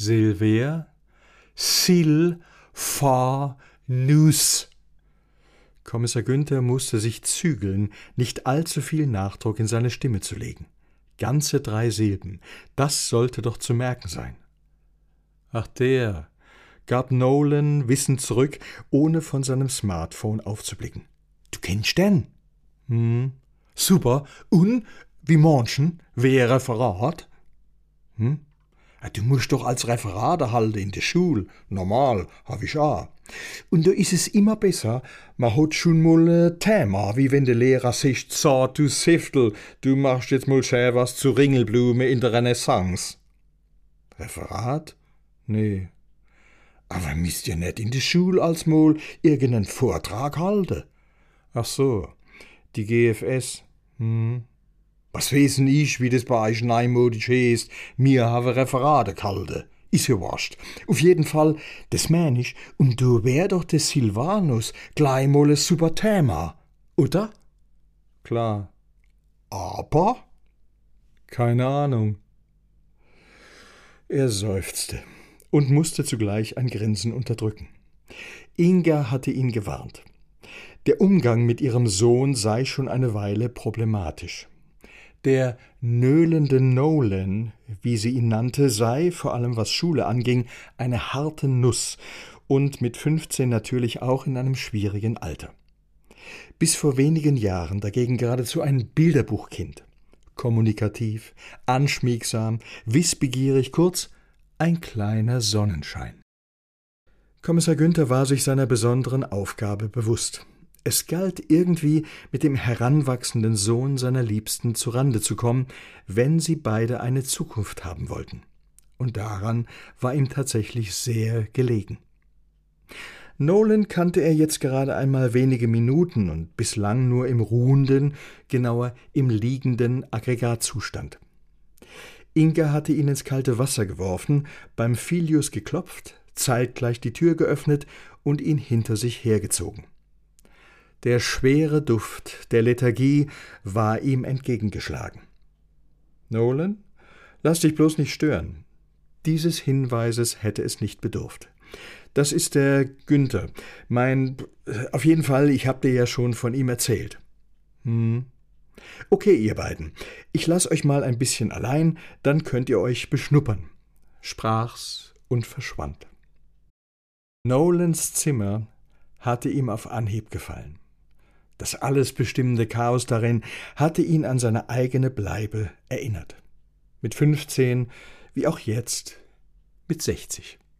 Silver, Sil, Fa, Nus. Kommissar Günther musste sich zügeln, nicht allzu viel Nachdruck in seine Stimme zu legen. Ganze drei Silben, das sollte doch zu merken sein. Ach der, gab Nolan wissend zurück, ohne von seinem Smartphone aufzublicken. Du kennst den? Hm. Super. Und wie manchen? Wer Referat? Hm? Du musst doch als Referat halten in der Schule. Normal, hab ich auch. Und da ist es immer besser, man hat schon mal ein Thema, wie wenn der Lehrer sagt, so, du Siftel, du machst jetzt mal schön was zu Ringelblume in der Renaissance. Referat? Nee. Aber müsst ihr nicht in der Schule als mal irgendeinen Vortrag halten? Ach so, die GFS. Hm. Was wissen ich, wie das bei euch neumodisch heißt? Mir habe Referate gehalten. Ist ja wurscht. Auf jeden Fall, das mein ich, und du wär doch der Silvanus gleich mal ein super Thema, oder? Klar. Aber? Keine Ahnung. Er seufzte und musste zugleich ein Grinsen unterdrücken. Inga hatte ihn gewarnt. Der Umgang mit ihrem Sohn sei schon eine Weile problematisch. Der nöhlende Nolan, wie sie ihn nannte, sei, vor allem was Schule anging, eine harte Nuss und mit 15 natürlich auch in einem schwierigen Alter. Bis vor wenigen Jahren dagegen geradezu ein Bilderbuchkind. Kommunikativ, anschmiegsam, wissbegierig, kurz ein kleiner Sonnenschein. Kommissar Günther war sich seiner besonderen Aufgabe bewusst. Es galt irgendwie mit dem heranwachsenden Sohn seiner Liebsten zu Rande zu kommen, wenn sie beide eine Zukunft haben wollten. Und daran war ihm tatsächlich sehr gelegen. Nolan kannte er jetzt gerade einmal wenige Minuten und bislang nur im ruhenden, genauer im liegenden Aggregatzustand. Inga hatte ihn ins kalte Wasser geworfen, beim Filius geklopft, zeitgleich die Tür geöffnet und ihn hinter sich hergezogen. Der schwere Duft der Lethargie war ihm entgegengeschlagen. Nolan, lass dich bloß nicht stören. Dieses Hinweises hätte es nicht bedurft. Das ist der Günther. Mein. Auf jeden Fall, ich hab dir ja schon von ihm erzählt. Hm. Okay, ihr beiden. Ich lass euch mal ein bisschen allein, dann könnt ihr euch beschnuppern. Sprach's und verschwand. Nolans Zimmer hatte ihm auf Anhieb gefallen. Das alles bestimmende Chaos darin hatte ihn an seine eigene Bleibe erinnert. Mit fünfzehn, wie auch jetzt, mit sechzig.